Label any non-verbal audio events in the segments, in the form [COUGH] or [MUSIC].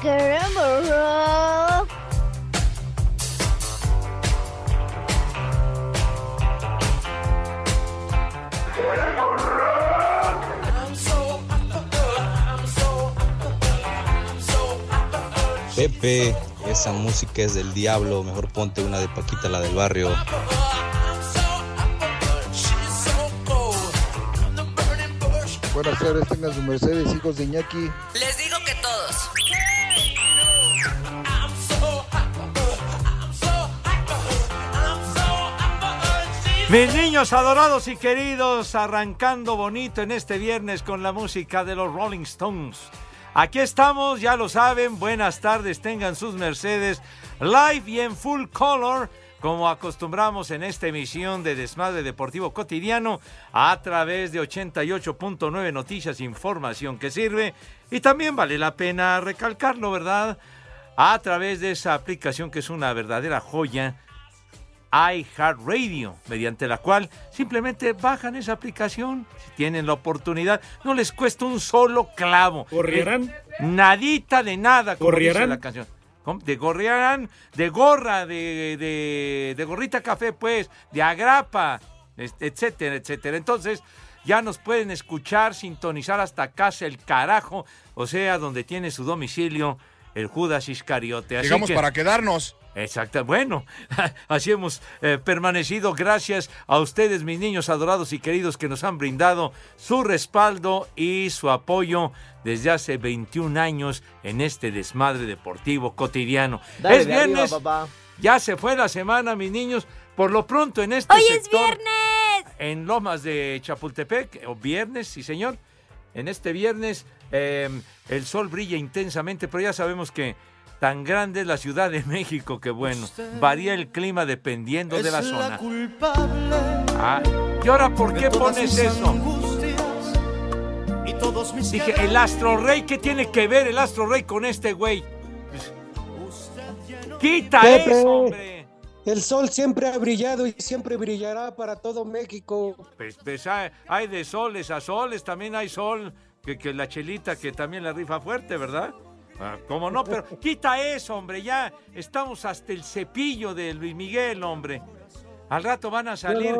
Queremos rock. Pepe, esa música es del diablo, mejor ponte una de Paquita, la del barrio. Buenas tardes, tengan su Mercedes, hijos de Iñaki. Les digo Mis niños adorados y queridos, arrancando bonito en este viernes con la música de los Rolling Stones. Aquí estamos, ya lo saben, buenas tardes, tengan sus Mercedes live y en full color, como acostumbramos en esta emisión de Desmadre Deportivo Cotidiano, a través de 88.9 Noticias, información que sirve, y también vale la pena recalcarlo, ¿verdad? A través de esa aplicación que es una verdadera joya, iHeartRadio, mediante la cual simplemente bajan esa aplicación si tienen la oportunidad. No les cuesta un solo clavo. ¿Corrierán? Eh, nadita de nada, como ¿Corrierán? dice la canción. De gorriarán, de gorra, de, de, de gorrita café, pues, de agrapa, etcétera, etcétera. Entonces, ya nos pueden escuchar, sintonizar hasta casa el carajo, o sea, donde tiene su domicilio el Judas Iscariote. Así Llegamos que- para quedarnos. Exacto, bueno, [LAUGHS] así hemos eh, permanecido gracias a ustedes, mis niños adorados y queridos, que nos han brindado su respaldo y su apoyo desde hace 21 años en este desmadre deportivo cotidiano. Dale es arriba, viernes, papá. ya se fue la semana, mis niños. Por lo pronto en este ¡Hoy es sector, viernes! en Lomas de Chapultepec, o viernes, sí señor. En este viernes eh, el sol brilla intensamente, pero ya sabemos que tan grande es la Ciudad de México que bueno, varía el clima dependiendo de la zona. Ah, ¿Y ahora por qué pones eso? Dije, el Astro Rey, ¿qué tiene que ver el Astro Rey con este güey? Quita Pepe. eso, hombre. El sol siempre ha brillado y siempre brillará para todo México. Pues, pues, hay, hay de soles a soles, también hay sol, que, que la chelita que también la rifa fuerte, ¿verdad? Ah, ¿Cómo no? Pero quita eso, hombre, ya estamos hasta el cepillo de Luis Miguel, hombre. Al rato van a salir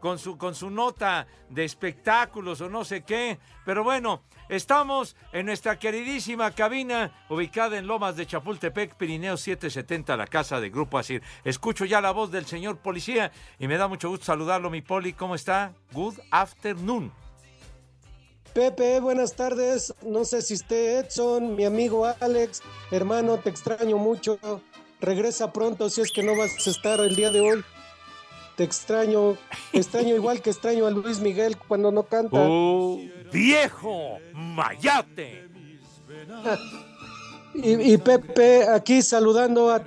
con su, con su nota de espectáculos o no sé qué. Pero bueno, estamos en nuestra queridísima cabina ubicada en Lomas de Chapultepec, Pirineo 770, la casa de Grupo Asir. Escucho ya la voz del señor policía y me da mucho gusto saludarlo, mi poli. ¿Cómo está? Good afternoon. Pepe, buenas tardes. No sé si esté Edson, mi amigo Alex. Hermano, te extraño mucho. Regresa pronto si es que no vas a estar el día de hoy. Te extraño, te extraño igual que extraño a Luis Miguel cuando no canta. ¡Oh, viejo mayate! [LAUGHS] Y, y Pepe, aquí saludando a,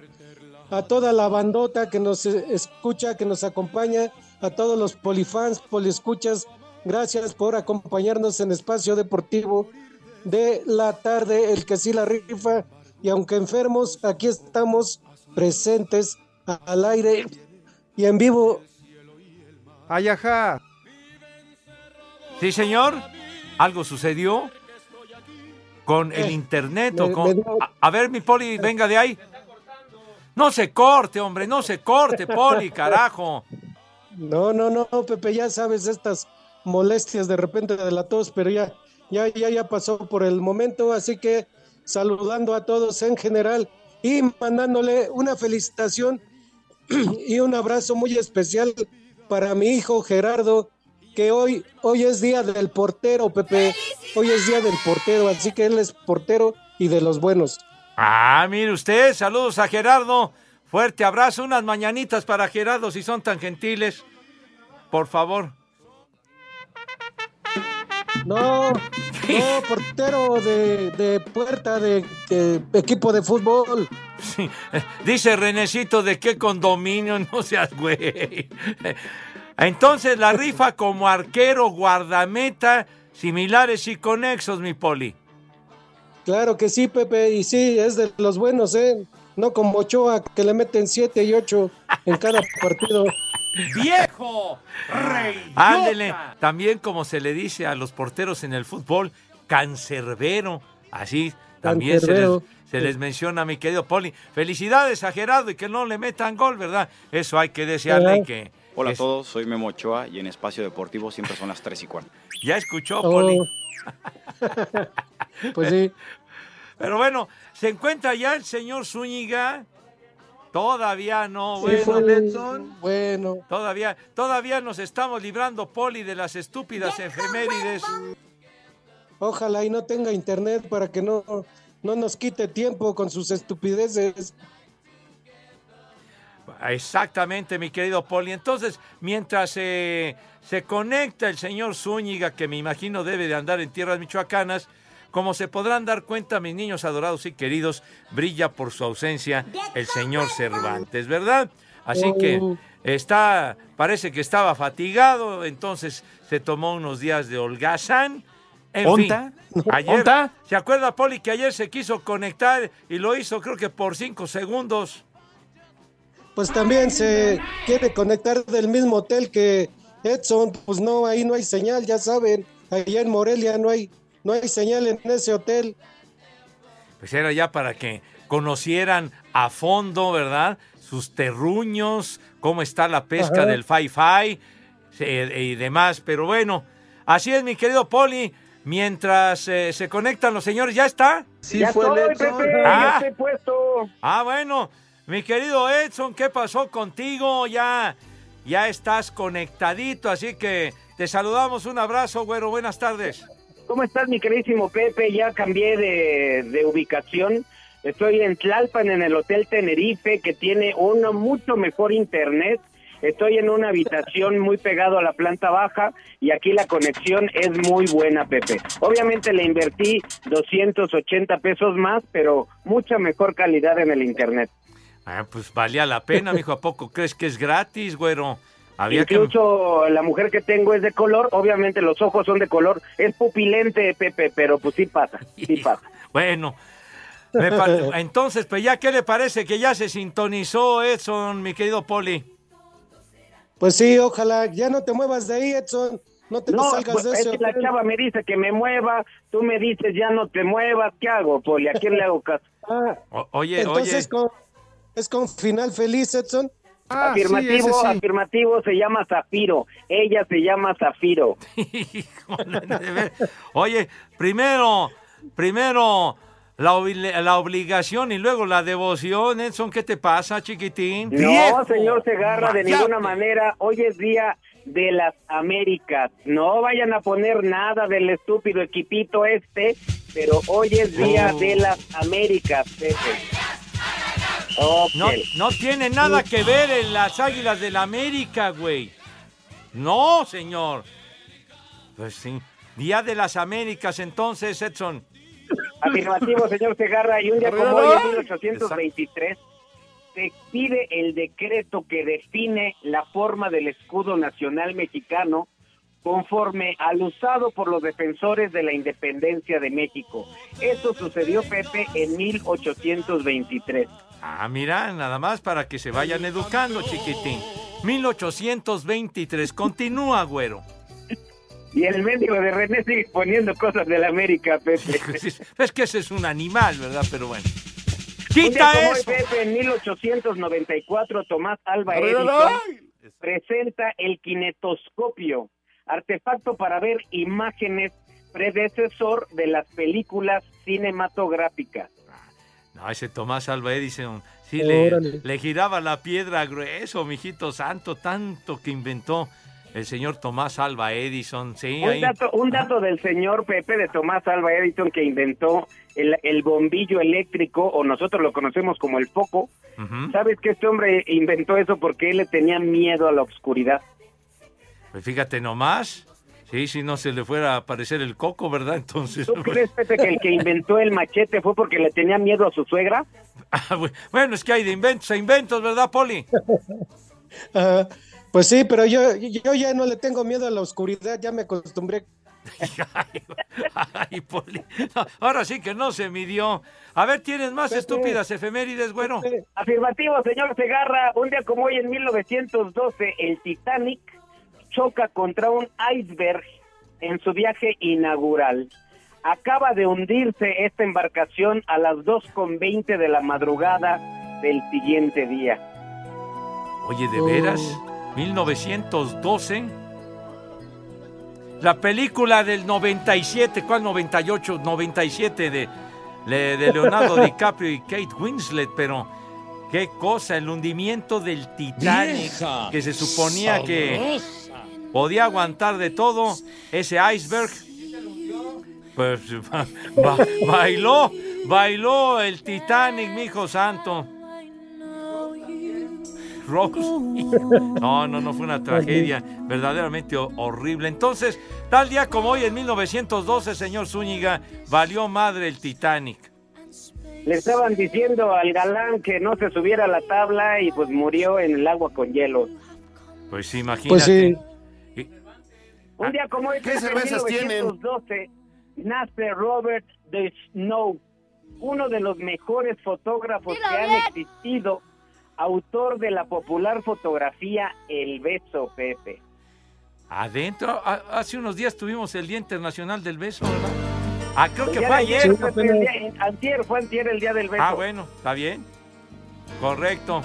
a toda la bandota que nos escucha, que nos acompaña, a todos los polifans, poliescuchas. Gracias por acompañarnos en Espacio Deportivo de la tarde, el que sí la rifa. Y aunque enfermos, aquí estamos presentes al aire y en vivo. Ay, ajá. Sí, señor. ¿Algo sucedió? ¿Con el Eh, internet me- o con...? me dio- A, a ver, mi poli, venga de ahí. No se corte, hombre, no se corte, poli, [LAUGHS] carajo. No, no, no, Pepe, ya sabes estas molestias de repente de la tos, pero ya, ya, ya, ya pasó por el momento, así que saludando a todos en general y mandándole una felicitación [CLEARS THROAT] y un abrazo muy especial para mi hijo Gerardo, que hoy, hoy es día del portero, Pepe, hoy es día del portero, así que él es portero y de los buenos. Ah, mire usted, saludos a Gerardo. Fuerte abrazo, unas mañanitas para Gerardo si son tan gentiles. Por favor. No, no, portero de, de puerta de, de equipo de fútbol. Sí, Dice Renecito de qué condominio, [LAUGHS] no seas güey. Entonces la rifa como arquero, guardameta, similares y conexos, mi poli. Claro que sí, Pepe, y sí, es de los buenos, ¿eh? No como Ochoa, que le meten 7 y 8 en cada partido. ¡Viejo! ¡Rey! [LAUGHS] Ándele, también como se le dice a los porteros en el fútbol, cancerbero. Así también se les, Cancerbero. se les menciona, mi querido Poli. Felicidades a Gerardo y que no le metan gol, ¿verdad? Eso hay que desearle y que... Hola a todos, soy Memo Ochoa y en Espacio Deportivo siempre son las 3 y cuarto. Ya escuchó, Oh. Poli. [LAUGHS] Pues sí. [LAUGHS] Pero bueno, ¿se encuentra ya el señor Zúñiga? Todavía no, Sí, bueno. Bueno, Todavía, todavía nos estamos librando, Poli, de las estúpidas efemérides. ojalá y no tenga internet para que no, no nos quite tiempo con sus estupideces. Exactamente, mi querido Poli. Entonces, mientras eh, se conecta el señor Zúñiga, que me imagino debe de andar en tierras michoacanas, como se podrán dar cuenta, mis niños adorados y queridos, brilla por su ausencia el señor Cervantes, ¿verdad? Así que Oh. está, parece que estaba fatigado, entonces se tomó unos días de holgazán. En ¿Onta? fin, ayer, ¿Onta? ¿se acuerda, Poli, que ayer se quiso conectar y lo hizo creo que por cinco segundos? Pues también se quiere conectar del mismo hotel que Edson. Pues no, ahí no hay señal, ya saben. Allá en Morelia no hay, no hay señal en ese hotel. Pues era ya para que conocieran a fondo, ¿verdad? Sus terruños, cómo está la pesca Ajá. del Fi-Fi eh, y demás. Pero bueno, así es, mi querido Poli. Mientras eh, se conectan los señores, ¿ya está? Sí, fue el Edson. Ah. estoy puesto. Ah, bueno, mi querido Edson, ¿qué pasó contigo? Ya, ya estás conectadito, así que te saludamos. Un abrazo, güero. Buenas tardes. ¿Cómo estás, mi queridísimo Pepe? Ya cambié de, de ubicación. Estoy en Tlalpan, en el Hotel Tenerife, que tiene uno mucho mejor internet. Estoy en una habitación [LAUGHS] muy pegado a la planta baja y aquí la conexión es muy buena, Pepe. Obviamente le invertí 280 pesos más, pero mucha mejor calidad en el internet. Ah, pues valía la pena, mijo. ¿A poco crees que es gratis, güero? Había que... Incluso la mujer que tengo es de color, obviamente los ojos son de color, es pupilente, Pepe, pero pues sí pasa, sí [LAUGHS] pasa. Bueno, me pa- [LAUGHS] entonces, pues ya, ¿qué le parece que ya se sintonizó Edson, mi querido Poli? Pues sí, ojalá. Ya no te muevas de ahí, Edson. No te No, salgas pues, de es ese que la chava me dice que me mueva, tú me dices ya no te muevas, ¿qué hago, Poli? ¿A quién le hago caso? Ah, O- oye, entonces oye, con- es con final feliz, Edson. Ah, afirmativo, sí. afirmativo se llama Zafiro, ella se llama Zafiro. [LAUGHS] híjole, oye, primero, primero la, la obligación y luego la devoción, Edson, ¿qué te pasa, chiquitín? No, señor Segarra, de ninguna manera. Hoy es día de las Américas. No vayan a poner nada del estúpido equipito este, pero hoy es día Oh. de las Américas, Pepe. No, no tiene nada que ver en las Águilas del la América, güey. No, señor. Pues sí. Día de las Américas, entonces, Edson. Afirmativo, señor Segarra. Y un día como hoy, en 1823, se expide el decreto que define la forma del escudo nacional mexicano conforme al usado por los defensores de la independencia de México. Esto sucedió, Pepe, en 1823. Ah, mira, nada más para que se vayan educando, chiquitín. 1823. Continúa, güero. Y el médico de René sigue poniendo cosas de la América, Pepe. [LAUGHS] Es que ese es un animal, ¿verdad? Pero bueno. Un día ¡Quita como hoy, eso! Pepe, en 1894, Tomás Alba Edison presenta el kinetoscopio, artefacto para ver imágenes predecesor de las películas cinematográficas. No, ese Tomás Alba Edison, sí, le, le giraba la piedra grueso, mijito santo, tanto que inventó el señor Tomás Alba Edison. Sí, Un ahí. dato, un dato del señor Pepe de Tomás Alba Edison que inventó el, el bombillo eléctrico, o nosotros lo conocemos como el foco. ¿Sabes que este hombre inventó eso porque él le tenía miedo a la oscuridad? Pues fíjate nomás. Sí, si no se le fuera a aparecer el coco, ¿verdad? Entonces. ¿Tú [LAUGHS] crees, Pepe, que el que inventó el machete fue porque le tenía miedo a su suegra? Ah, bueno, es que hay de inventos a inventos, ¿verdad, Poli? [LAUGHS] Ah, pues sí, pero yo, yo ya no le tengo miedo a la oscuridad, ya me acostumbré. [LAUGHS] Ay, Poli. No, ahora sí que no se midió. A ver, ¿tienes más estúpidas efemérides, bueno? Afirmativo, señor Segarra. Un día como hoy, en 1912, el Titanic choca contra un iceberg en su viaje inaugural. Acaba de hundirse esta embarcación a las 2.20 de la madrugada del siguiente día. Oye, ¿de veras? 1912. La película del 97, ¿cuál 98? 97 de, de Leonardo [LAUGHS] DiCaprio y Kate Winslet, pero qué cosa, el hundimiento del Titanic, que se suponía que. Podía aguantar de todo, ese iceberg, pues ba- [LAUGHS] ba- bailó, bailó el Titanic, mi hijo santo. Rose. [LAUGHS] No, no, no fue una tragedia verdaderamente ho- horrible. Entonces, tal día como hoy, en 1912, señor Zúñiga, valió madre el Titanic. Le estaban diciendo al galán que no se subiera a la tabla y pues murió en el agua con hielo. Pues imagínate. Pues sí. Un día como hoy, ¿Qué en cervezas tienen? 1912, nace Robert de Snow, uno de los mejores fotógrafos que han existido, autor de la popular fotografía El Beso, Pepe. Adentro, hace unos días tuvimos el Día Internacional del Beso, ¿verdad? Ah, creo que día fue ayer. Pepe, el día- antier, fue antier el día del beso. Ah, bueno, está bien. Correcto.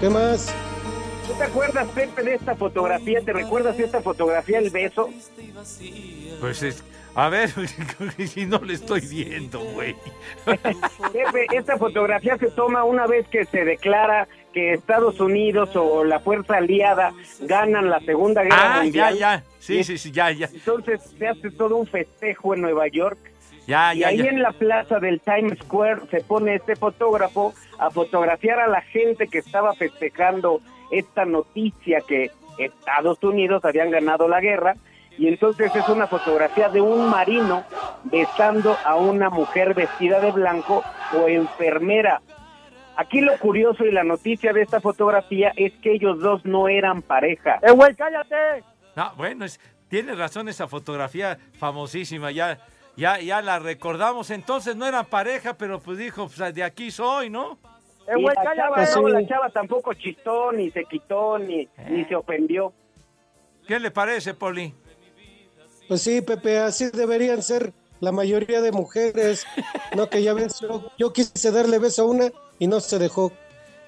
¿Qué más? ¿Tú te acuerdas, Pepe, de esta fotografía? ¿Te recuerdas de esta fotografía, El Beso? Pues es, a ver, [LAUGHS] si no le estoy viendo, güey. Pepe, esta fotografía se toma una vez que se declara que Estados Unidos o la fuerza aliada ganan la Segunda Guerra Ah, ya, Mundial. ya. Sí, sí, sí, ya, ya. Entonces se hace todo un festejo en Nueva York. Ya, y ya, ahí ya. en la plaza del Times Square se pone este fotógrafo a fotografiar a la gente que estaba festejando esta noticia que Estados Unidos habían ganado la guerra. Y entonces es una fotografía de un marino besando a una mujer vestida de blanco o enfermera. Aquí lo curioso y la noticia de esta fotografía es que ellos dos no eran pareja. ¡Eh, güey, cállate! No, bueno, es, tiene razón esa fotografía famosísima, ya, ya, ya la recordamos. Entonces no eran pareja, pero pues dijo, pues de aquí soy, ¿no? ¡Eh, Y güey, la, chava, cállate! no, la chava tampoco chistó, ni se quitó, ni, ni se ofendió. ¿Qué le parece, Poli? Pues sí, Pepe, así deberían ser la mayoría de mujeres. No, que ya ves, yo, yo quise darle beso a una y no se dejó.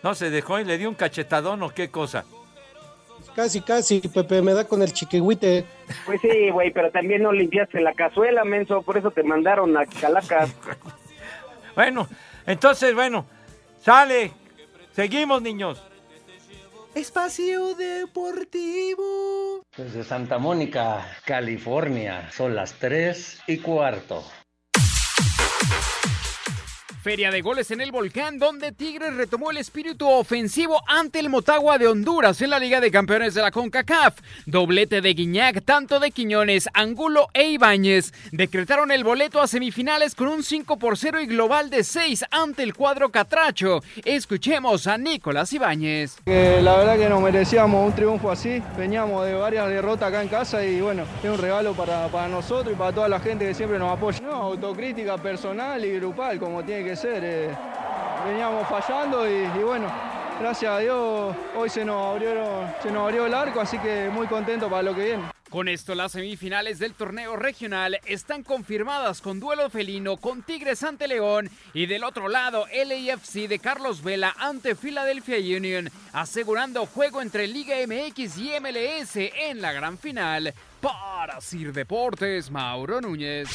No se dejó y le dio un cachetadón o qué cosa. Casi, casi, Pepe, me da con el chiquihuite. Pues sí, güey, pero también no limpiaste la cazuela, menso, por eso te mandaron a Calacas. [LAUGHS] Bueno, entonces, bueno, sale. Seguimos, niños. Espacio Deportivo. Desde Santa Mónica, California, son las 3 y cuarto. Feria de goles en el volcán, donde Tigres retomó el espíritu ofensivo ante el Motagua de Honduras en la Liga de Campeones de la CONCACAF. Doblete de Guiñac, tanto de Quiñones, Angulo e Ibáñez decretaron el boleto a semifinales con un 5 por 0 y global de 6 ante el cuadro Catracho. Escuchemos a Nicolás Ibáñez. La verdad que nos merecíamos un triunfo así, veníamos de varias derrotas acá en casa y bueno, es un regalo para, para nosotros y para toda la gente que siempre nos apoya. Autocrítica personal y grupal como tiene que ser. eh, veníamos fallando y, bueno, gracias a Dios hoy se nos, abrió, se nos abrió el arco, así que muy contento para lo que viene. Con esto, las semifinales del torneo regional están confirmadas con duelo felino con Tigres ante León y del otro lado LAFC de Carlos Vela ante Philadelphia Union, asegurando juego entre Liga MX y MLS en la gran final. Para Sir Deportes, Mauro Núñez.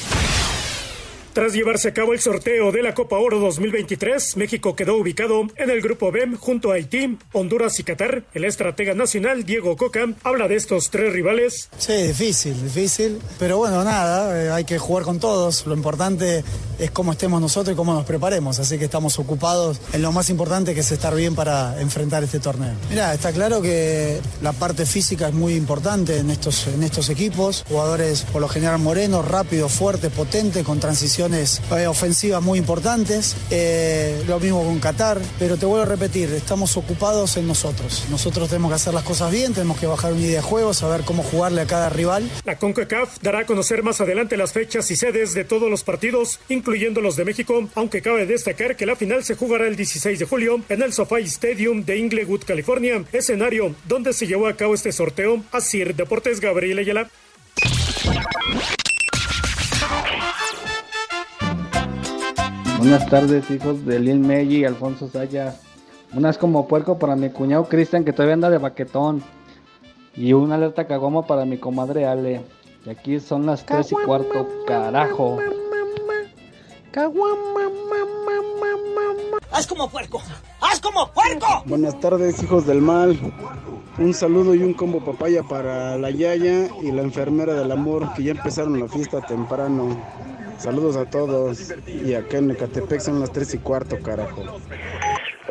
Tras llevarse a cabo el sorteo de la Copa Oro 2023, México quedó ubicado en el grupo B junto a Haití, Honduras y Qatar. El estratega nacional Diego Coca habla de estos tres rivales. Sí, difícil, difícil, pero bueno, nada, eh, hay que jugar con todos. Lo importante es cómo estemos nosotros y cómo nos preparemos, así que estamos ocupados en lo más importante que es estar bien para enfrentar este torneo. Mira, está claro que la parte física es muy importante en estos, en estos equipos, jugadores por lo general morenos, rápidos, fuertes, potentes, con eh, ofensivas muy importantes, eh, lo mismo con Qatar, pero te vuelvo a repetir, estamos ocupados en nosotros. Nosotros tenemos que hacer las cosas bien, tenemos que bajar una idea de juego, saber cómo jugarle a cada rival. La CONCACAF dará a conocer más adelante las fechas y sedes de todos los partidos, incluyendo los de México, aunque cabe destacar que la final se jugará el 16 de julio en el SoFi Stadium de Inglewood, California, escenario donde se llevó a cabo este sorteo. Asir Deportes Gabriel Ayala. Buenas tardes, hijos de Lil Meji y Alfonso Saya. Unas como puerco para mi cuñado Cristian, que todavía anda de baquetón. Y una alerta cagoma para mi comadre Ale. Y aquí son las tres y cuarto, carajo. ¡Haz como puerco! ¡Haz como puerco! Buenas tardes, hijos del mal. Un saludo y un combo papaya para la Yaya y la enfermera del amor que ya empezaron la fiesta temprano. Saludos a todos. Y acá en Ecatepec son las 3 y cuarto, carajo.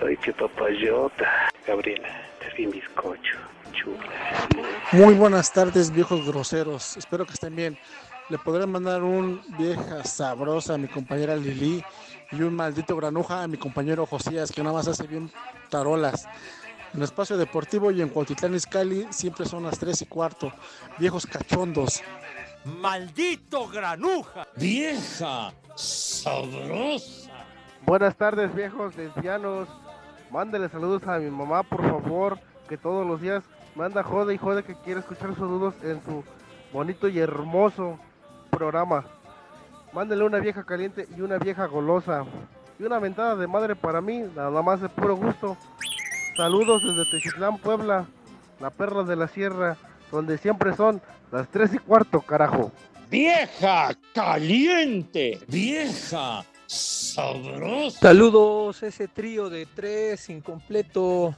Ay, qué papayota. Gabriela, te vi bizcocho. Chula. Muy buenas tardes, viejos groseros. Espero que estén bien. Le podré mandar un vieja sabrosa a mi compañera Lili y un maldito granuja a mi compañero Josías, que nada más hace bien tarolas. En el espacio deportivo y en Cuautitlán Izcalli siempre son las 3 y cuarto. Viejos cachondos. ¡Maldito granuja! ¡Vieja! ¡Sabrosa! Buenas tardes, viejos lesbianos. Mándele saludos a mi mamá, por favor, que todos los días manda jode y jode que quiere escuchar sus saludos en su bonito y hermoso programa. Mándele una vieja caliente y una vieja golosa. Y una ventada de madre para mí, nada más de puro gusto. Saludos desde Techitlán, Puebla, la perla de la sierra, donde siempre son las tres y cuarto, carajo. ¡Vieja caliente! ¡Vieja sabrosa! Saludos, ese trío de tres incompleto.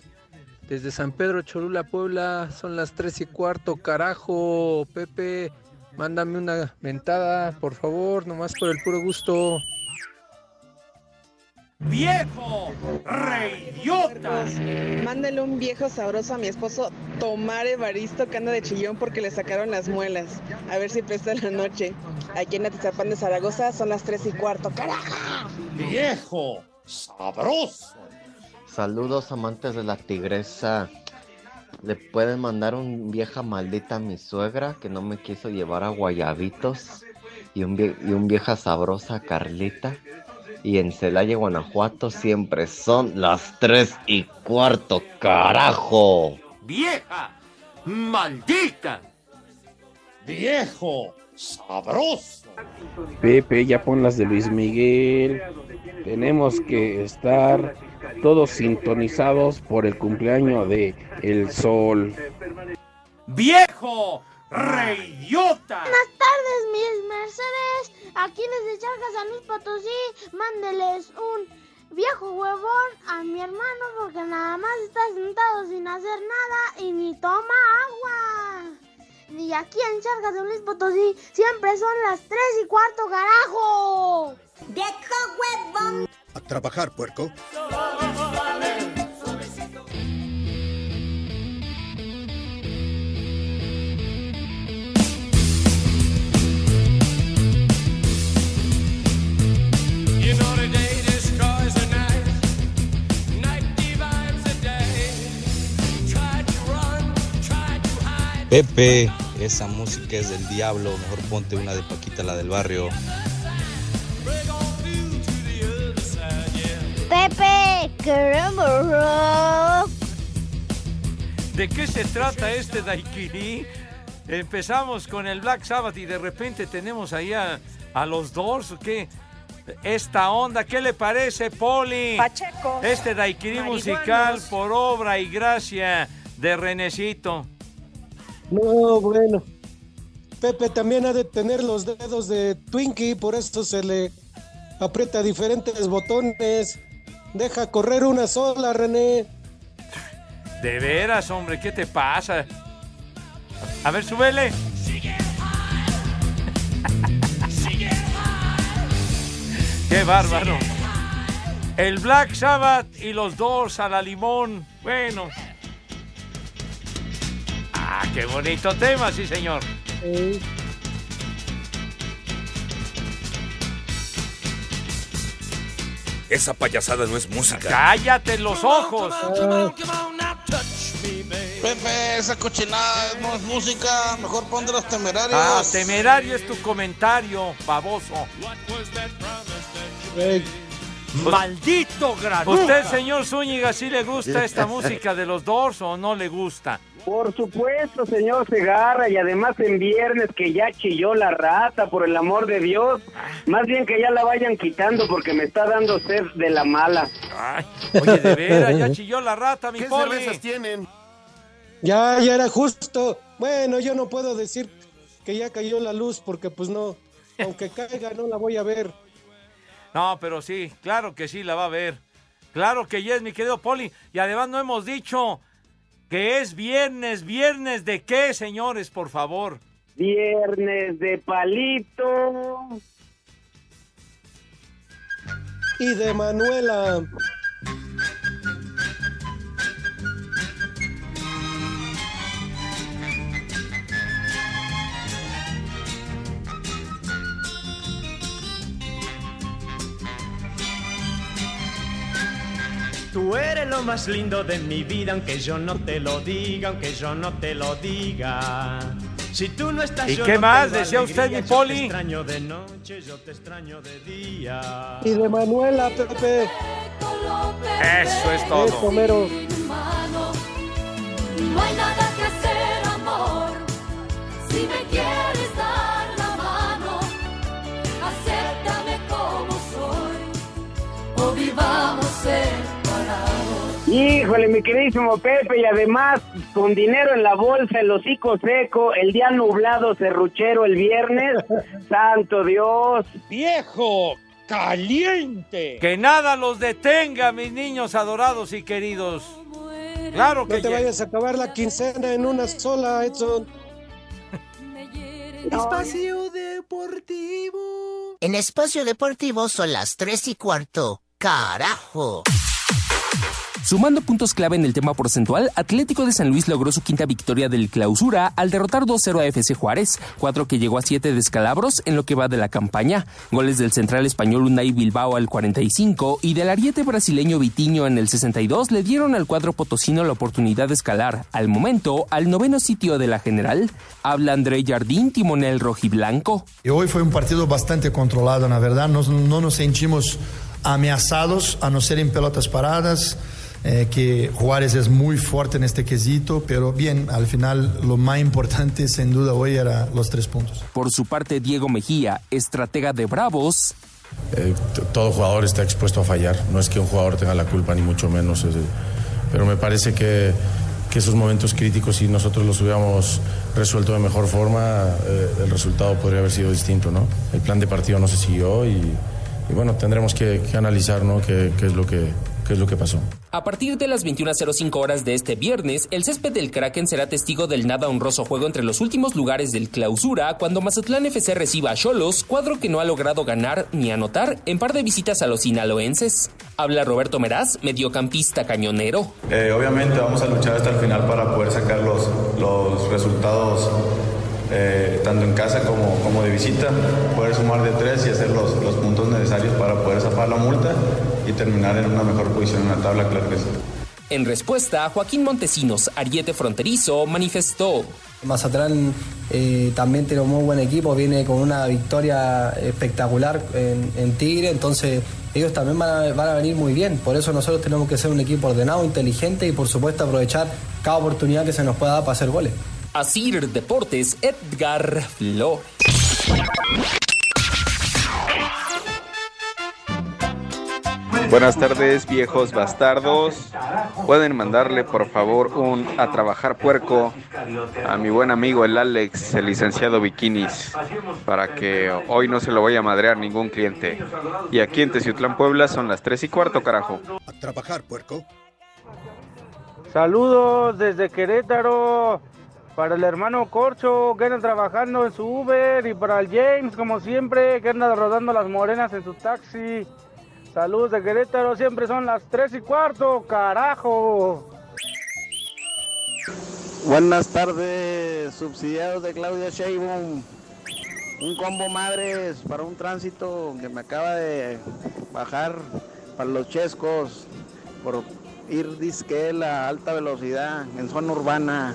Desde San Pedro Cholula, Puebla, son las tres y cuarto, carajo. Pepe, mándame una mentada, por favor, nomás por el puro gusto. ¡Viejo! ¡Reyota! Mándale un viejo sabroso a mi esposo Tomar Evaristo que anda de chillón porque le sacaron las muelas. A ver si presta la noche. Aquí en Atizapán de Zaragoza son las 3 y cuarto. ¡Carajo! ¡Viejo! ¡Sabroso! Saludos amantes de la tigresa. Le pueden mandar un vieja maldita a mi suegra que no me quiso llevar a Guayabitos. Y un, vie- y un vieja sabrosa a Carlita. Y en Celaya, Guanajuato siempre son las 3 y cuarto, carajo. ¡Vieja! ¡Maldita! ¡Viejo! ¡Sabroso! Pepe, ya pon las de Luis Miguel. Tenemos que estar todos sintonizados por el cumpleaños de El Sol. ¡Viejo! ¡Reyota! Buenas tardes, mis Mercedes. Aquí desde Charcas San Luis Potosí, mándeles un viejo huevón a mi hermano porque nada más está sentado sin hacer nada y ni toma agua. Y aquí en Charcas San Luis Potosí siempre son las 3 y cuarto, carajo. ¡Viejo huevón! A trabajar, puerco. Pepe, esa música es del diablo. Mejor ponte una de Paquita, la del barrio. Pepe, queremos rock. ¿De qué se trata este daiquiri? Empezamos con el Black Sabbath y de repente tenemos ahí a, a los Doors, ¿o qué? Esta onda, ¿qué le parece, Poli? Pacheco. Este daiquiri Marihuanos. musical por obra y gracia de Renecito. No, bueno. Pepe también ha de tener los dedos de Twinkie, por eso se le aprieta diferentes botones. Deja correr una sola, René. De veras, hombre, ¿qué te pasa? A ver, súbele. [LAUGHS] Qué bárbaro. El Black Sabbath y los dos a la limón. Bueno. Qué bonito tema, sí, señor. Esa payasada no es música. Cállate los ojos. Pepe, esa cochinada no es música. Mejor pon de los temerarios. Ah, temerario es tu comentario, baboso. Maldito granuja. ¿Usted, señor Zúñiga, sí le gusta esta [LAUGHS] música de los Doors o no le gusta? Por supuesto, señor Segarra, y además en viernes que ya chilló la rata, por el amor de Dios. Más bien que ya la vayan quitando porque me está dando sed de la mala. Ay, oye, de veras, ya [LAUGHS] chilló la rata, mi ¿Qué poli. cervezas tienen? Ya, ya era justo. Bueno, yo no puedo decir que ya cayó la luz porque pues no, aunque caiga no la voy a ver. No, pero sí, claro que sí la va a ver. Claro que yes, mi querido Poli. Y además no hemos dicho que es viernes. ¿Viernes de qué, señores, por favor? Viernes de palito. Y de Manuela. Lo más lindo de mi vida, aunque yo no te lo diga, aunque yo no te lo diga. Si tú no estás, ¿Y yo qué no más decía usted, mi Yo te Poli? extraño de noche, yo te extraño de día. Y de Manuela, Pepe. Eso es Eso, todo. mero. Híjole, mi queridísimo Pepe, y además con dinero en la bolsa, el hocico seco, el día nublado, serruchero el viernes. [LAUGHS] Santo Dios. ¡Viejo! ¡Caliente! Que nada los detenga, mis niños adorados y queridos. Claro que No te vayas a acabar la quincena en una sola, Edson. Espacio Deportivo. En Espacio Deportivo son las 3 y cuarto. ¡Carajo! Sumando puntos clave en el tema porcentual, Atlético de San Luis logró su quinta victoria del clausura al derrotar 2-0 a FC Juárez, cuatro que llegó a siete descalabros en lo que va de la campaña. Goles del central español Unai Bilbao al 45 y del ariete brasileño Vitiño en el 62 le dieron al cuadro potosino la oportunidad de escalar, al momento, al noveno sitio de la general. Habla André Jardín, timonel rojiblanco. Y hoy fue un partido bastante controlado, la verdad. Nos- no nos sentimos ameaçados, a no ser en pelotas paradas, eh, que Juárez es muy fuerte en este quesito, pero bien, al final lo más importante sin duda hoy era los tres puntos. Por su parte, Diego Mejía, estratega de Bravos, Eh, todo jugador está expuesto a fallar. No es que un jugador tenga la culpa, ni mucho menos. es- pero me parece que, que esos momentos críticos, si nosotros los hubiéramos resuelto de mejor forma, eh, el resultado podría haber sido distinto. ¿no? El plan de partido no se siguió y, y bueno, tendremos que, que analizar ¿no? qué, qué es lo que, qué es lo que pasó. A partir de las 21.05 horas de este viernes, el césped del Kraken será testigo del nada honroso juego entre los últimos lugares del clausura cuando Mazatlán FC reciba a Cholos, cuadro que no ha logrado ganar ni anotar en par de visitas a los sinaloenses. Habla Roberto Meraz, mediocampista cañonero. Eh, obviamente vamos a luchar hasta el final para poder sacar los, los resultados eh, tanto en casa como, como de visita, poder sumar de tres y hacer los, los puntos necesarios para poder zafar la multa y terminar en una mejor posición en la tabla, claro que sí. En respuesta, Joaquín Montesinos, ariete fronterizo, manifestó. Mazatlán eh, también tiene un muy buen equipo, viene con una victoria espectacular en, en Tigre, entonces ellos también van a, van a venir muy bien. Por eso nosotros tenemos que ser un equipo ordenado, inteligente y por supuesto aprovechar cada oportunidad que se nos pueda dar para hacer goles. Asir Deportes, Edgar Flores. Buenas tardes, viejos bastardos. Pueden mandarle por favor un a trabajar puerco a mi buen amigo el Alex, el licenciado Bikinis, para que hoy no se lo vaya a madrear ningún cliente. Y aquí en Teciutlán, Puebla son las 3 y cuarto, carajo. A trabajar, puerco. Saludos desde Querétaro para el hermano Corcho que anda trabajando en su Uber y para el James como siempre que anda rodando las morenas en su taxi. Saludos de Querétaro, siempre son las 3 y cuarto, carajo. Buenas tardes, subsidiados de Claudia Sheinbaum. Un combo madres para un tránsito que me acaba de bajar para los chescos por ir disque a alta velocidad en zona urbana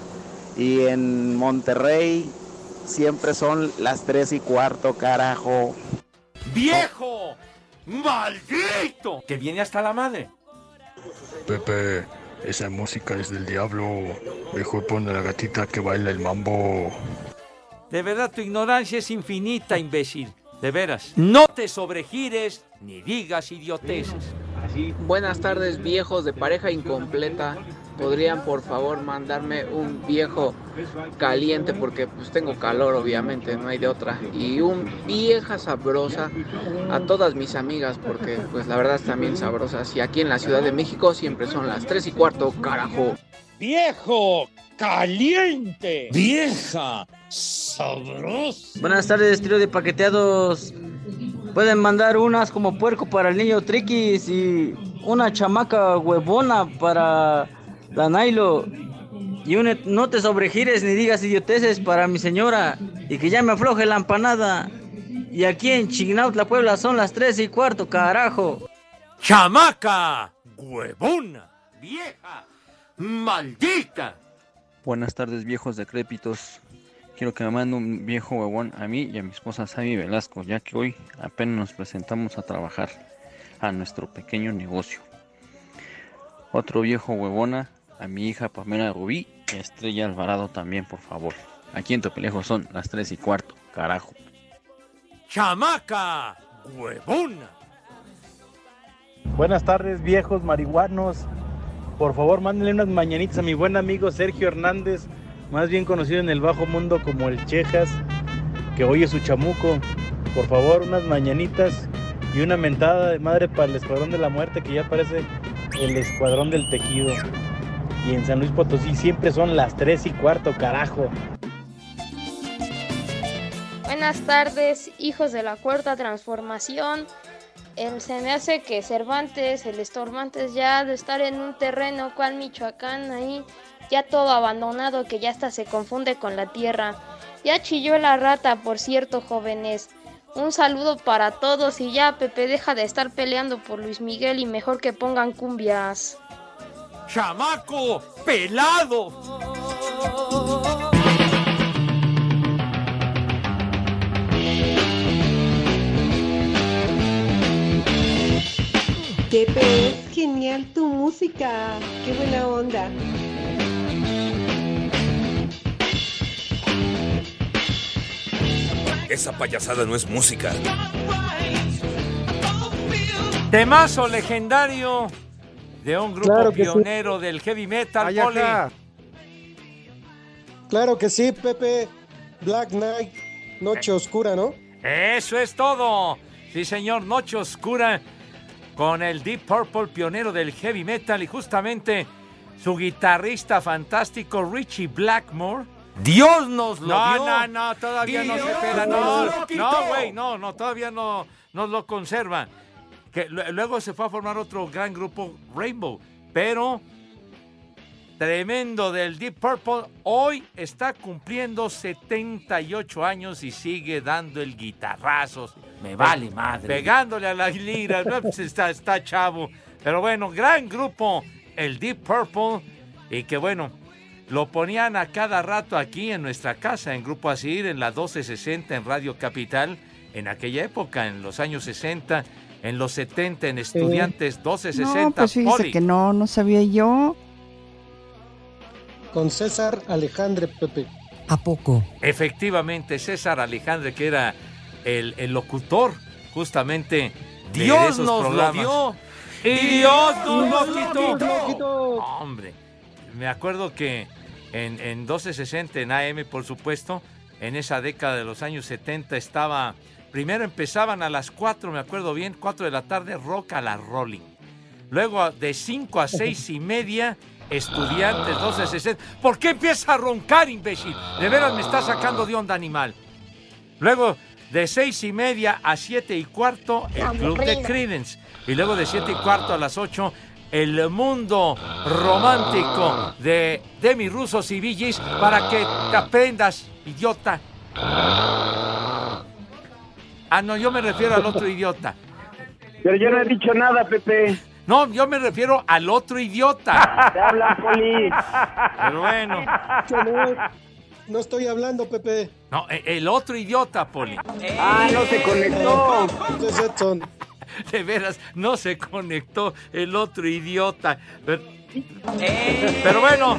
y en Monterrey siempre son las 3 y cuarto, carajo. ¡Viejo! ¡Maldito! Que viene hasta la madre. Pepe, esa música es del diablo. Mejor pon a la gatita que baila el mambo. De verdad, tu ignorancia es infinita, imbécil. De veras. No te sobregires ni digas idioteces. Buenas tardes, viejos de pareja incompleta. ¿Podrían por favor mandarme un viejo caliente? Porque pues tengo calor, obviamente, no hay de otra. Y un vieja sabrosa a todas mis amigas, porque pues la verdad están bien sabrosas. Y aquí en la Ciudad de México siempre son las 3 y cuarto, carajo. Viejo caliente. Vieja sabrosa. Buenas tardes, trío de paqueteados. Pueden mandar unas como puerco para el niño Triquis y una chamaca huevona para la Nailo. Y no te sobregires ni digas idioteces para mi señora y que ya me afloje la empanada. Y aquí en Chignautla, Puebla son las 3 y cuarto, carajo. ¡Chamaca! ¡Huevona! ¡Vieja! ¡Maldita! Buenas tardes, viejos decrépitos. Quiero que me mande un viejo huevón a mí y a mi esposa Sammy Velasco, ya que hoy apenas nos presentamos a trabajar a nuestro pequeño negocio. Otro viejo huevona a mi hija Pamela Rubí y a Estrella Alvarado también, por favor. Aquí en Topelejo son las 3 y cuarto, carajo. ¡Chamaca! ¡Huevona! Buenas tardes, viejos marihuanos. Por favor, mándenle unas mañanitas a mi buen amigo Sergio Hernández, más bien conocido en el bajo mundo como el Chejas, que hoy es su chamuco. Por favor, unas mañanitas y una mentada de madre para el Escuadrón de la Muerte, que ya parece el Escuadrón del Tejido. Y en San Luis Potosí siempre son las 3 y cuarto, carajo. Buenas tardes, hijos de la cuarta transformación. El, se me hace que Cervantes, el Estorbantes, ya de estar en un terreno, cual Michoacán, ahí, ya todo abandonado, que ya hasta se confunde con la tierra. Ya chilló la rata, por cierto, jóvenes. Un saludo para todos y ya, Pepe, deja de estar peleando por Luis Miguel y mejor que pongan cumbias. ¡Chamaco! ¡Pelado! Pepe, es genial tu música. Qué buena onda. Esa payasada no es música. Temazo legendario de un grupo Claro que sí. pionero del heavy metal, Ay, Poli. Claro que sí, Pepe. Black Knight, Noche Oscura, ¿no? Eso es todo. Sí, señor, Noche Oscura con el Deep Purple, pionero del heavy metal y justamente su guitarrista fantástico Richie Blackmore. Dios nos lo no, dio. No, no, todavía no se nos No, no, güey, no, no, todavía no nos lo conserva. Que lu- luego se fue a formar otro gran grupo, Rainbow. Pero tremendo del Deep Purple, hoy está cumpliendo 78 años y sigue dando el guitarrazo. Me vale madre. Pegándole a la lira, pues está, está chavo. Pero bueno, gran grupo, el Deep Purple, y que bueno, lo ponían a cada rato aquí en nuestra casa, en Grupo Asir, en la 1260 en Radio Capital, en aquella época, en los años 60, en los 70 en Estudiantes 1260. No, pues fíjese que no, no sabía yo. Con César Alejandre, Pepe. ¿A poco? Efectivamente, César Alejandre, que era el, el locutor justamente de Dios esos nos lo programas. dio. Y Dios no Y lo quitó. lo quitó. Hombre, me acuerdo que en, en 1260 en AM, por supuesto, en esa década de los años 70 estaba... Primero empezaban a las 4, me acuerdo bien, 4 de la tarde, rock a la rolling. Luego de 5 a 6 y media, estudiantes 1260. ¿Por qué empieza a roncar, imbécil? De veras me está sacando de onda animal. Luego de 6 y media a 7 y cuarto, el club de Credence. Y luego de 7 y cuarto a las 8, el mundo romántico de Demi Rusos y Villis para que te aprendas, idiota. Ah, no, yo me refiero al otro idiota. Pero yo no he dicho nada, Pepe. No, yo me refiero al otro idiota. [LAUGHS] Te hablan, Poli. Pero bueno. Yo no, no estoy hablando, Pepe. No, e- el otro idiota, Poli. Ah, no se conectó. De veras, no se conectó el otro idiota. Pero, pero bueno,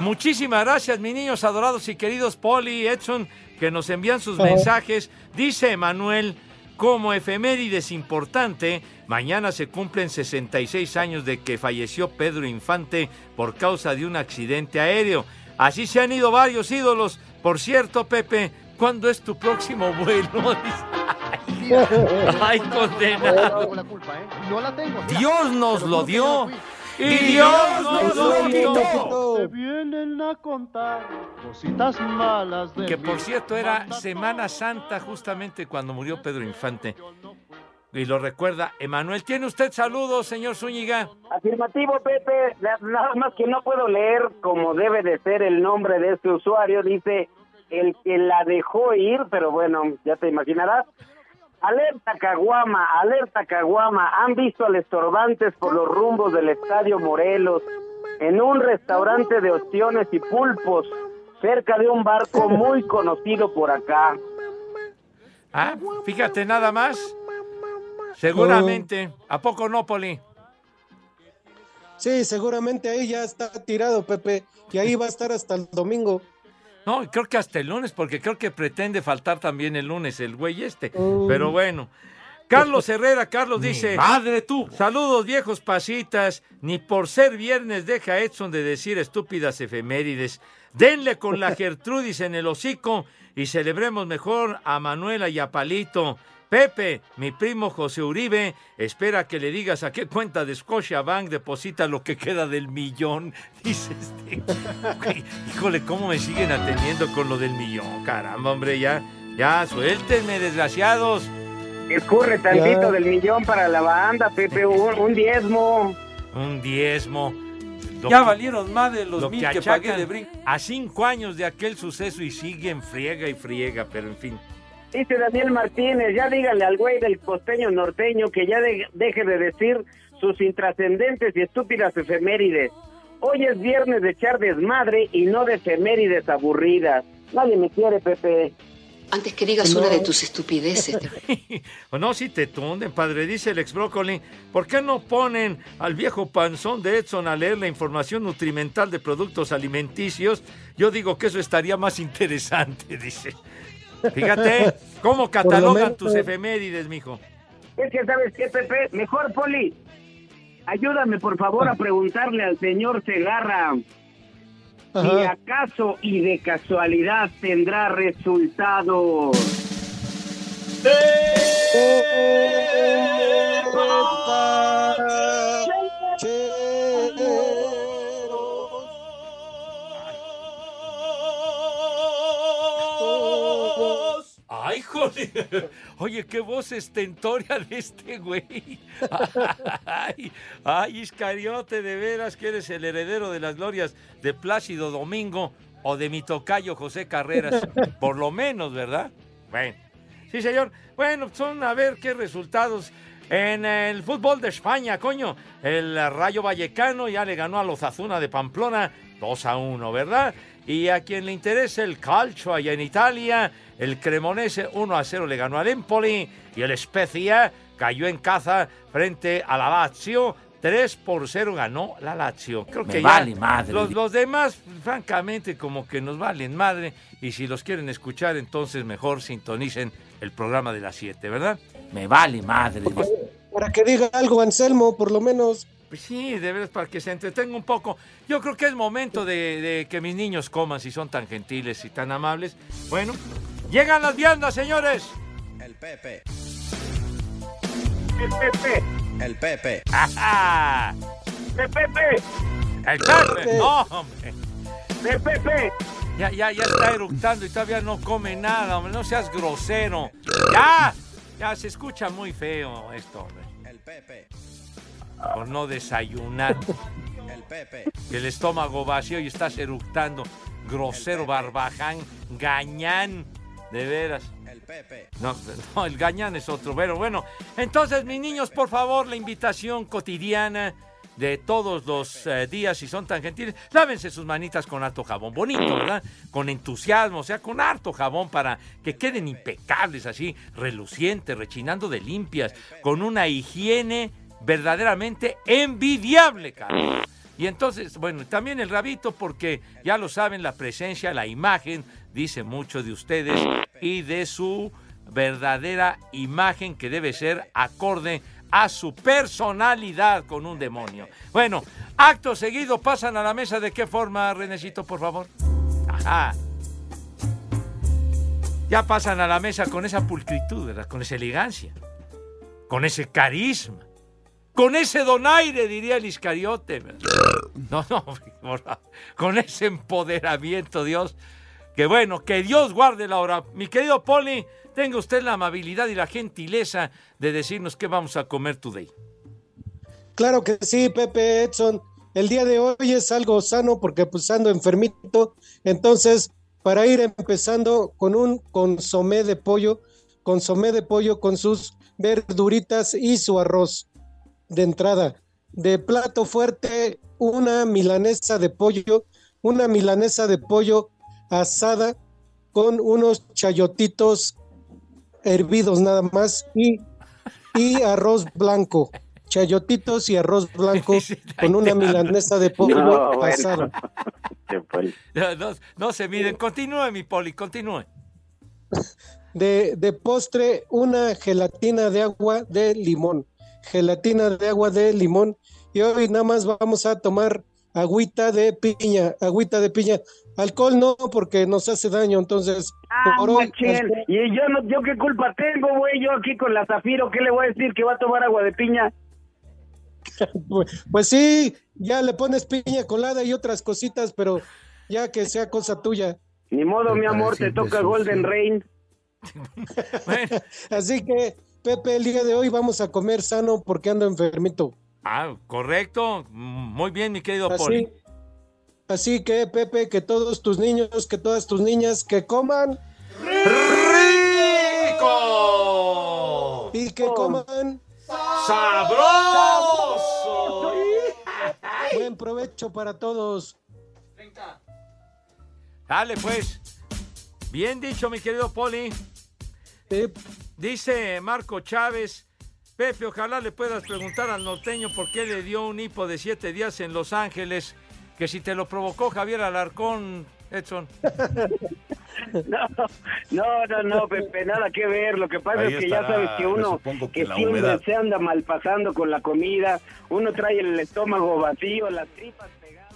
muchísimas gracias, mis niños adorados y queridos Poli, Edson, que nos envían sus mensajes. Dice Emanuel, como efemérides importante, mañana se cumplen 66 años de que falleció Pedro Infante por causa de un accidente aéreo. Así se han ido varios ídolos. Por cierto, Pepe, ¿cuándo es tu próximo vuelo? [LAUGHS] [LAUGHS] Ay, condenado. No la tengo. Dios nos lo dio. Y Dios nos lo quitó. Te vienen a contar cositas malas de Que por cierto era Semana Santa justamente cuando murió Pedro Infante. Y lo recuerda Emanuel. ¿Tiene usted saludos, señor Zúñiga? Afirmativo, Pepe. Nada más que no puedo leer como debe de ser el nombre de este usuario. Dice el que la dejó ir, pero bueno, ya te imaginarás. Alerta Caguama, alerta Caguama. Han visto al estorbantes por los rumbos del Estadio Morelos en un restaurante de ostiones y pulpos cerca de un barco muy conocido por acá. Ah, fíjate nada más. Seguramente. ¿A poco no, Poli? Sí, seguramente ahí ya está tirado, Pepe. Y ahí va a estar hasta el domingo. No, creo que hasta el lunes, porque creo que pretende faltar también el lunes el güey este. Pero bueno. Carlos Herrera, Carlos dice. Madre tú. Saludos, viejos pasitas. Ni por ser viernes deja Edson de decir estúpidas efemérides. Denle con la [LAUGHS] Gertrudis en el hocico y celebremos mejor a Manuela y a Palito. Pepe, mi primo José Uribe, espera que le digas a qué cuenta de Scotiabank deposita lo que queda del millón. [LAUGHS] Dice este. Güey, Híjole, cómo me siguen atendiendo con lo del millón. Caramba, hombre, ya, ya, suéltenme, desgraciados. Escurre tantito Ya. del millón para la banda, Pepe, [LAUGHS] un, un diezmo. Un diezmo. Lo Ya que- valieron más de los lo mil que que, pagué de brinco. A cinco años de aquel suceso y siguen friega y friega, pero en fin. Dice Daniel Martínez, ya dígale al güey del costeño norteño que ya de- deje de decir sus intrascendentes y estúpidas efemérides. Hoy es viernes de echar desmadre y no de efemérides aburridas. Nadie me quiere, Pepe. Antes que digas No. una de tus estupideces. O [LAUGHS] no, si te tunden, padre, dice el ex brócoli. ¿Por qué no ponen al viejo panzón de Edson a leer la información nutrimental de productos alimenticios? Yo digo que eso estaría más [LAUGHS] interesante, dice. Fíjate, ¿cómo catalogan menos- tus efemérides, mijo? Es que, ¿sabes qué, Pepe? Mejor, Poli, ayúdame, por favor, a preguntarle al señor Segarra si acaso y de casualidad tendrá resultados. ¡Ay, [LAUGHS] Oye, qué voz estentoria de este güey. [LAUGHS] ¡Ay, ay, Iscariote, de veras que eres el heredero de las glorias de Plácido Domingo o de mi tocayo José Carreras. [LAUGHS] Por lo menos, ¿verdad? Bueno. Sí, señor. Bueno, son a ver qué resultados. En el fútbol de España, coño, el Rayo Vallecano ya le ganó a los Azuna de Pamplona 2 a 1, ¿verdad? Y a quien le interese el calcio allá en Italia, el Cremonese 1 a 0 le ganó al Empoli y el Spezia cayó en caza frente a la Lazio. 3 por 0 ganó la Lazio. Creo Me que ya vale madre. Los, los demás, francamente, como que nos valen madre. Y si los quieren escuchar, entonces mejor sintonicen el programa de las 7, ¿verdad? Me vale madre. para que diga algo Anselmo, por lo menos. Pues sí, de veras, para que se entretenga un poco. Yo creo que es momento de, de que mis niños coman si son tan gentiles y tan amables. Bueno, llegan las viandas, señores. El Pepe. El Pepe. El Pepe. ¡Ajá! El Pepe. ¡El Pepe! No, hombre. El Pepe. Ya, ya, ya está eructando y todavía no come nada, hombre. No seas grosero. ¡Ya! Ya se escucha muy feo esto, hombre. El Pepe. Por no desayunar. El Pepe. El estómago vacío y estás eructando. Grosero, barbaján, gañán. De veras. El Pepe. No, no, el gañán es otro. Pero bueno, entonces, mis niños, por favor, la invitación cotidiana de todos los eh, días, si son tan gentiles, lávense sus manitas con harto jabón, bonito, ¿verdad? Con entusiasmo, o sea, con harto jabón para que queden impecables, así, relucientes, rechinando de limpias, con una higiene verdaderamente envidiable, carajo. Y entonces, bueno, también el rabito, porque ya lo saben, la presencia, la imagen, dice mucho de ustedes y de su verdadera imagen que debe ser acorde a su personalidad con un demonio. Bueno, acto seguido pasan a la mesa. ¿De qué forma, Renecito, por favor? Ajá. Ya pasan a la mesa con esa pulcritud, ¿verdad? Con esa elegancia, con ese carisma, con ese donaire, diría el Iscariote. [LAUGHS] No, no, con ese empoderamiento, Dios. Que bueno, que Dios guarde la hora. Mi querido Poli, tenga usted la amabilidad y la gentileza de decirnos qué vamos a comer today. Claro que sí, Pepe Edson. El día de hoy es algo sano porque pues ando enfermito. Entonces, para ir empezando con un consomé de pollo, consomé de pollo con sus verduritas y su arroz de entrada. De plato fuerte, una milanesa de pollo, una milanesa de pollo asada con unos chayotitos hervidos nada más y, y arroz blanco. Chayotitos y arroz blanco [LAUGHS] con una milanesa de pollo No, bueno. asada. [LAUGHS] No, no- no se miden. Continúe, mi Poli, continúe. De, de postre, una gelatina de agua de limón. Gelatina de agua de limón. Y hoy nada más vamos a tomar agüita de piña. Agüita de piña. Alcohol no, porque nos hace daño. Entonces, Ah, por hoy, machín. Y yo no, yo qué culpa tengo, güey. Yo aquí con la Zafiro, ¿qué le voy a decir? Que va a tomar agua de piña. [LAUGHS] Pues, pues sí, ya le pones piña colada y otras cositas, pero ya que sea cosa tuya. Ni modo, mi amor, te toca Golden Rain. [LAUGHS] [LAUGHS] Así que, Pepe, el día de hoy vamos a comer sano porque ando enfermito. Ah, correcto. Muy bien, mi querido Así, Poli. así que, Pepe, que todos tus niños, que todas tus niñas, que coman ¡Rico! y que coman ¡Sabroso! [LAUGHS] buen provecho para todos. Dale, pues. Bien dicho, mi querido Poli. Dice Marco Chávez. Pepe, ojalá le puedas preguntar al norteño por qué le dio un hipo de siete días en Los Ángeles, que si te lo provocó Javier Alarcón, Edson. [LAUGHS] No, no, no, no, Pepe, nada que ver. Lo que pasa Ahí es que ya sabes que uno que siempre humedad. se anda malpasando con la comida, uno trae el estómago vacío, las tripas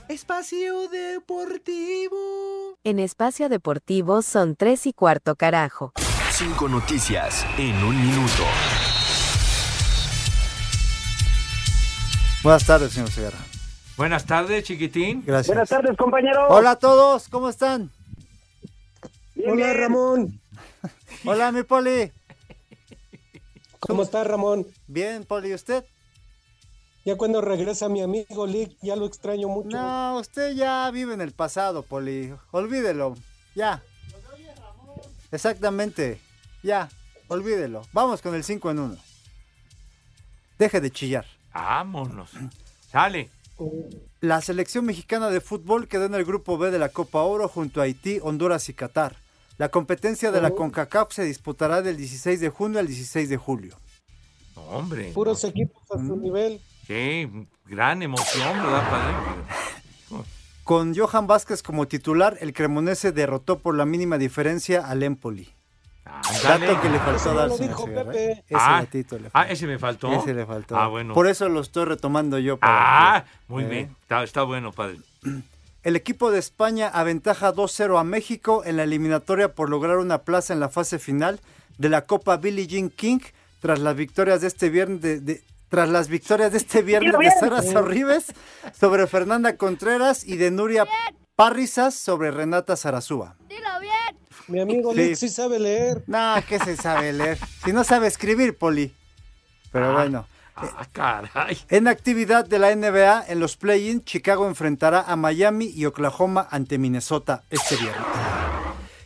Espacio Deportivo. En Espacio Deportivo son tres y cuarto carajo. Cinco noticias en un minuto. Buenas tardes, señor Segarra. Buenas tardes, chiquitín. Gracias. Buenas tardes, compañero. Hola a todos, ¿cómo están? Hola, Ramón. [LAUGHS] Hola, mi Poli. ¿Cómo está, Ramón? Bien, Poli, ¿y usted? Ya cuando regresa mi amigo Lick, ya lo extraño mucho. No, usted ya vive en el pasado, Poli. Olvídelo. Ya. Exactamente. Ya. Olvídelo. Vamos con el 5 en 1. Deje de chillar. Vámonos. Sale. La selección mexicana de fútbol quedó en el grupo B de la Copa Oro junto a Haití, Honduras y Qatar. La competencia de la Oh. CONCACAF se disputará del 16 de junio al 16 de julio. No, hombre. Puros equipos a su nivel. Sí, gran emoción, ¿verdad, padre? Con Johan Vázquez como titular, el cremonese derrotó por la mínima diferencia al Empoli. Dato que le faltó dijo. Pepe. Ese Ah, datito le ah, faltó. ese me faltó. Ese le faltó. Ah, bueno. Por eso lo estoy retomando yo. para Ah, que- muy eh. bien. Está, está bueno, padre. [CLEARS THROAT] El equipo de España aventaja 2-0 a México en la eliminatoria por lograr una plaza en la fase final de la Copa Billie Jean King tras las victorias de este viernes de, de- tras las victorias de este viernes de Sara Sorribes sobre Fernanda Contreras y de Nuria Parrizas sobre Renata Sarazúa. Mi amigo Sí. Sí sabe leer. No, ¿qué se sabe leer? Si no sabe escribir, Poli. Pero bueno. Ah, caray. En actividad de la NBA, en los play-in, Chicago enfrentará a Miami y Oklahoma ante Minnesota este viernes.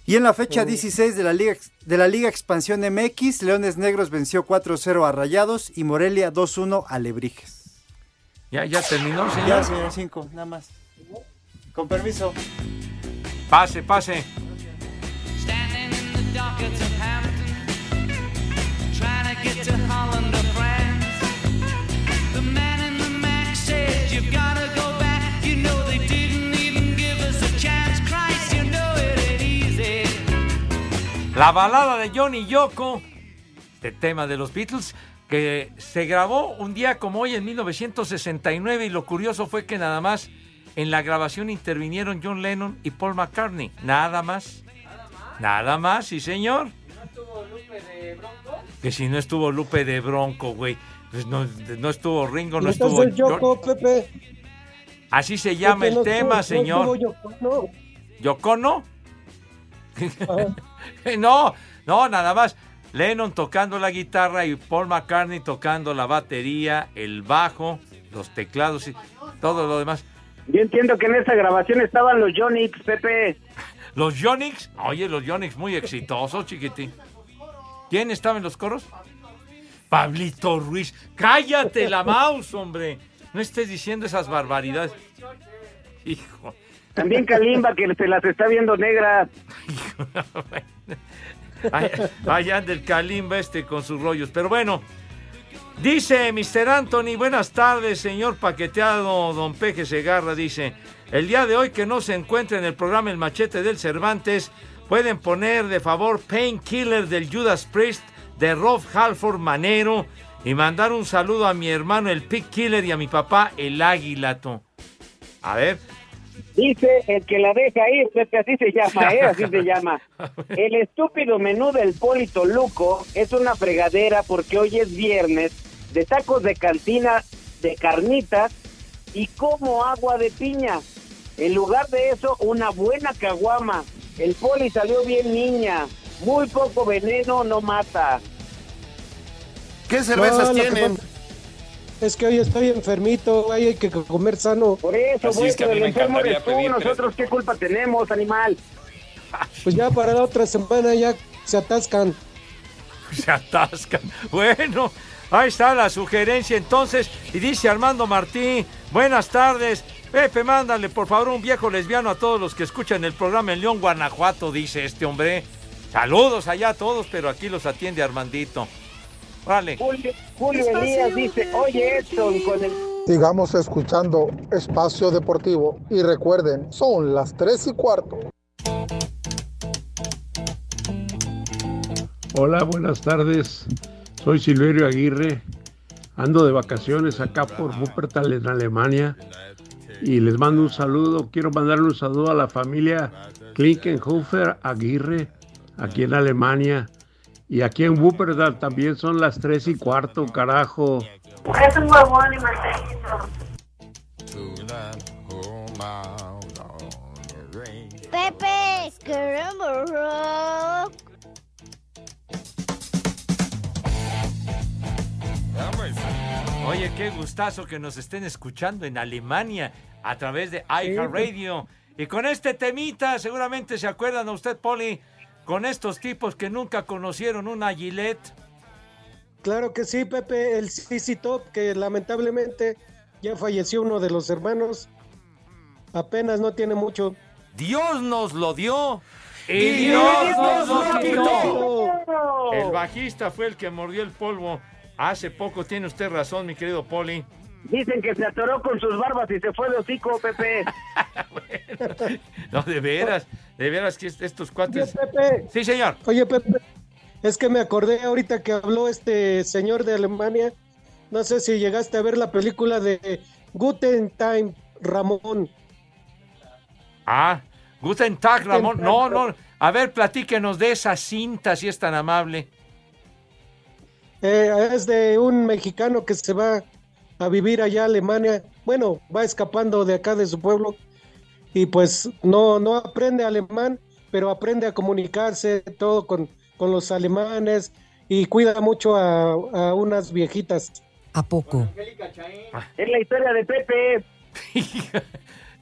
Y en la fecha 16 de la Liga, de la Liga Expansión MX, Leones Negros venció 4-0 a Rayados y Morelia 2-1 a Lebrijes. ¿Ya, ya terminó, señor? Ya, señor, 5, nada más. Con permiso. Pase, pase. La balada de Johnny Yoko, este tema de los Beatles, que se grabó un día como hoy en 1969 y lo curioso fue que nada más en la grabación intervinieron John Lennon y Paul McCartney. Nada más. Nada más, sí señor. Que si no estuvo Lupe de Bronco, güey. Pues no, no estuvo Ringo, no ¿Estás estuvo... Yoko, Pepe? Así se llama Pepe, el no tema, estuvo- no señor. estuvo Yoko, no. ¿Yocono? [LAUGHS] no, no, nada más. Lennon tocando la guitarra y Paul McCartney tocando la batería, el bajo, los teclados y todo lo demás. Yo entiendo que en esa grabación estaban los Jonix, Pepe. Los Yonix, oye, los Yonix muy exitosos, chiquitín. ¿Quién estaba en los coros? Pablito Ruiz. Cállate la mouse, hombre. No estés diciendo esas barbaridades. Hijo. También Kalimba, que se las está viendo negras. [LAUGHS] Allá anda el Kalimba este con sus rollos. Pero bueno, dice Mr. Anthony, buenas tardes, señor paqueteado, don Peje Segarra, dice, el día de hoy que no se encuentra en el programa El Machete del Cervantes, pueden poner de favor Painkiller del Judas Priest de Rob Halford Manero y mandar un saludo a mi hermano el Pig Killer y a mi papá el Águilato. A ver. Dice el que la deja ir, Pepe, así se llama, ¿eh? Así se [LAUGHS] llama. El estúpido menú del Polito Luco es una fregadera porque hoy es viernes de tacos de cantina de carnitas y como agua de piña. En lugar de eso, una buena caguama. El poli salió bien niña. Muy poco veneno no mata. ¿Qué cervezas tienen? Es que hoy estoy enfermito, ahí hay que comer sano. Por eso, güey, pero el enfermo eres tú, nosotros qué culpa tenemos, animal. [LAUGHS] Pues ya para la otra semana ya se atascan. [LAUGHS] se atascan. Bueno, ahí está la sugerencia entonces. Y dice Armando Martín, buenas tardes. Pepe, mándale por favor un viejo lesbiano a todos los que escuchan el programa en León, Guanajuato, dice este hombre. Saludos allá a todos, pero aquí los atiende Armandito. Vale. Julio, Julio Elías dice, oye Edson, con el... Sigamos escuchando Espacio Deportivo y recuerden, son las 3 y cuarto. Hola, buenas tardes. Soy Silverio Aguirre. Ando de vacaciones acá por Wuppertal en Alemania y les mando un saludo. Quiero mandarle un saludo a la familia Klinkenhofer Aguirre aquí en Alemania y aquí en Wuppertal también son las tres y cuarto, carajo. Es un huevón y. Pepe, queremos rock. Oye, qué gustazo que nos estén escuchando en Alemania a través de iHeartRadio. Y con este temita, seguramente se acuerdan a usted, Poli, con estos tipos que nunca conocieron una Gillette. Claro que sí, Pepe, el CC Top, que lamentablemente ya falleció uno de los hermanos. Apenas no tiene mucho. Dios nos lo dio y Y Dios Dios nos lo quitó. El bajista fue el que mordió el polvo. Hace poco tiene usted razón, mi querido Poli. Dicen que se atoró con sus barbas y se fue de hocico, Pepe. [LAUGHS] No, de veras, de veras que est- estos cuates. Pepe. Sí, señor. Oye, Pepe, Es que me acordé ahorita que habló este señor de Alemania. No sé si llegaste a ver la película de Guten Time, Ramón. Ah, Guten Tag, Ramón. No, no. A ver, platíquenos de esa cinta, si es tan amable. Eh, es de un mexicano que se va a vivir allá a Alemania. Bueno, va escapando de acá de su pueblo y pues no, no aprende alemán, pero aprende a comunicarse todo con, con los alemanes y cuida mucho a, a unas viejitas. ¿A poco? Es la historia de Pepe. [LAUGHS]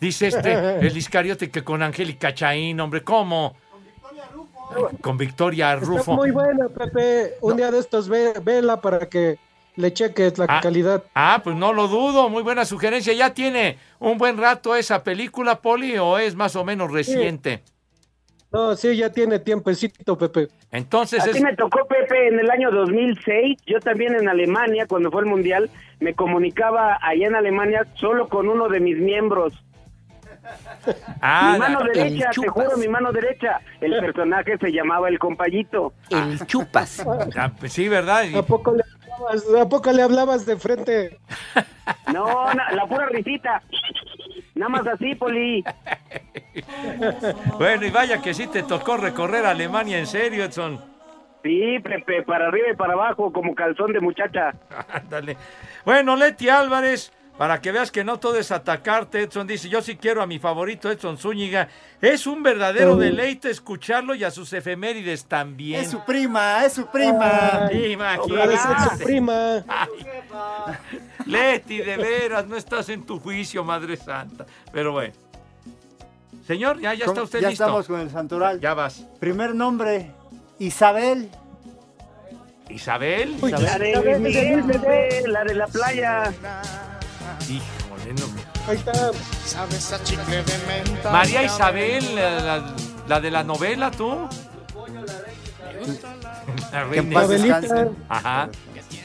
Dice este, el Iscariote, que con Angélica Chaín, hombre, ¿cómo? Con Victoria Está Rufo. muy buena, Pepe. Un día de estos ve, vela para que le cheques la Ah. calidad. Ah, pues no lo dudo, muy buena sugerencia. ¿Ya tiene un buen rato esa película, Poli, o es más o menos reciente? No, sí, ya tiene tiempecito, Pepe. Entonces A es... ti me tocó Pepe en el año 2006. Yo también en Alemania, cuando fue el mundial, me comunicaba allá en Alemania solo con uno de mis miembros. Ah, mi mano la- derecha, te juro, mi mano derecha. El [LAUGHS] personaje se llamaba el compayito. El chupas. [LAUGHS] sí, ¿verdad? ¿A poco le hablabas, a poco le hablabas de frente? No, na- la pura risita. Nada más así, Poli. [LAUGHS] Bueno, y vaya que sí te tocó recorrer Alemania en serio, Edson. Sí, Pepe, para arriba y para abajo, como calzón de muchacha. Ándale. Bueno, Leti Álvarez, para que veas que no todo es atacarte, Edson dice, yo sí quiero a mi favorito Edson Zúñiga. Es un verdadero deleite escucharlo y a sus efemérides también. Es su prima, es su prima. Imagínate. su prima. Leti, de veras, no estás en tu juicio, Madre Santa. Pero bueno. Señor, ya, ya está usted ya listo. estamos con el santoral. Ya vas. Primer nombre, Isabel. Isabel. La de Pepe, la de la playa. Híjole, no. Ahí está. María Isabel, la, la- la de la novela, ¿tú? La reina. Ajá.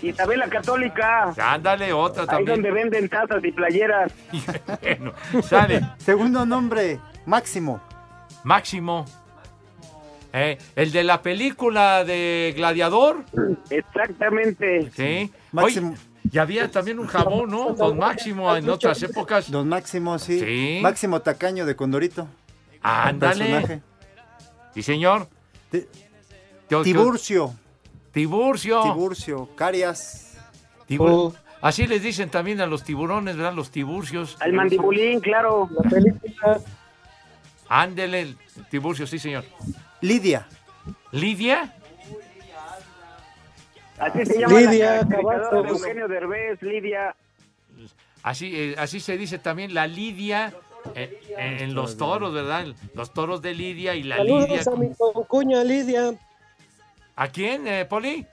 Isabel la Católica. Ándale, otra Ahí también. donde venden tazas y playeras. [LAUGHS] Bueno, sale. Segundo nombre, Máximo. Máximo. Eh, el de la película de Gladiador. Exactamente. Sí. Máximo. Oye, y había también un jabón, ¿no? Don Máximo en otras épocas. Don Máximo, sí. Sí. Máximo Tacaño de Condorito. Ándale. Sí, señor. Tiburcio. Tiburcio. Tiburcio. Carias. Tibur- Oh. Así les dicen también a los tiburones, ¿verdad? Los tiburcios. Al mandibulín, claro. La película. Ándele, el tiburcio, sí, señor. Lidia. ¿Lidia? Así se llama Lidia, la de. Eugenio Derbez, Lidia. Así, eh, así se dice también la Lidia eh, en, en los toros, ¿verdad? Los toros de Lidia y la Lidia. Saludos a mi concuña Lidia. ¿A quién, eh, Poli?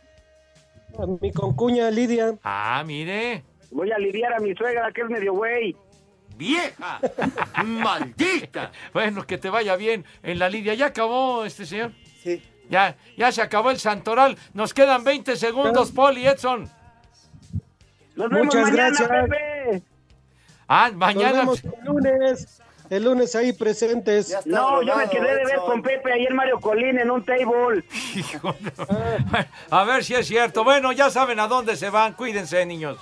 A mi concuña Lidia. Ah, mire. Voy a lidiar a mi suegra, que es medio güey. ¡Vieja! [LAUGHS] ¡Maldita! Bueno, que te vaya bien en la Lidia. ¿Ya acabó este señor? Sí. Ya, ya se acabó el Santoral. Nos quedan 20 segundos, Poli, Edson. Nos vemos Muchas mañana, gracias. Pepe. Ah, Nos mañana. vemos el lunes. El lunes ahí presentes. No, yo me quedé de ver con Pepe ayer Mario Colín en un table. A ver si es cierto. Bueno, ya saben a dónde se van. Cuídense, niños.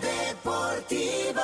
Deportivo.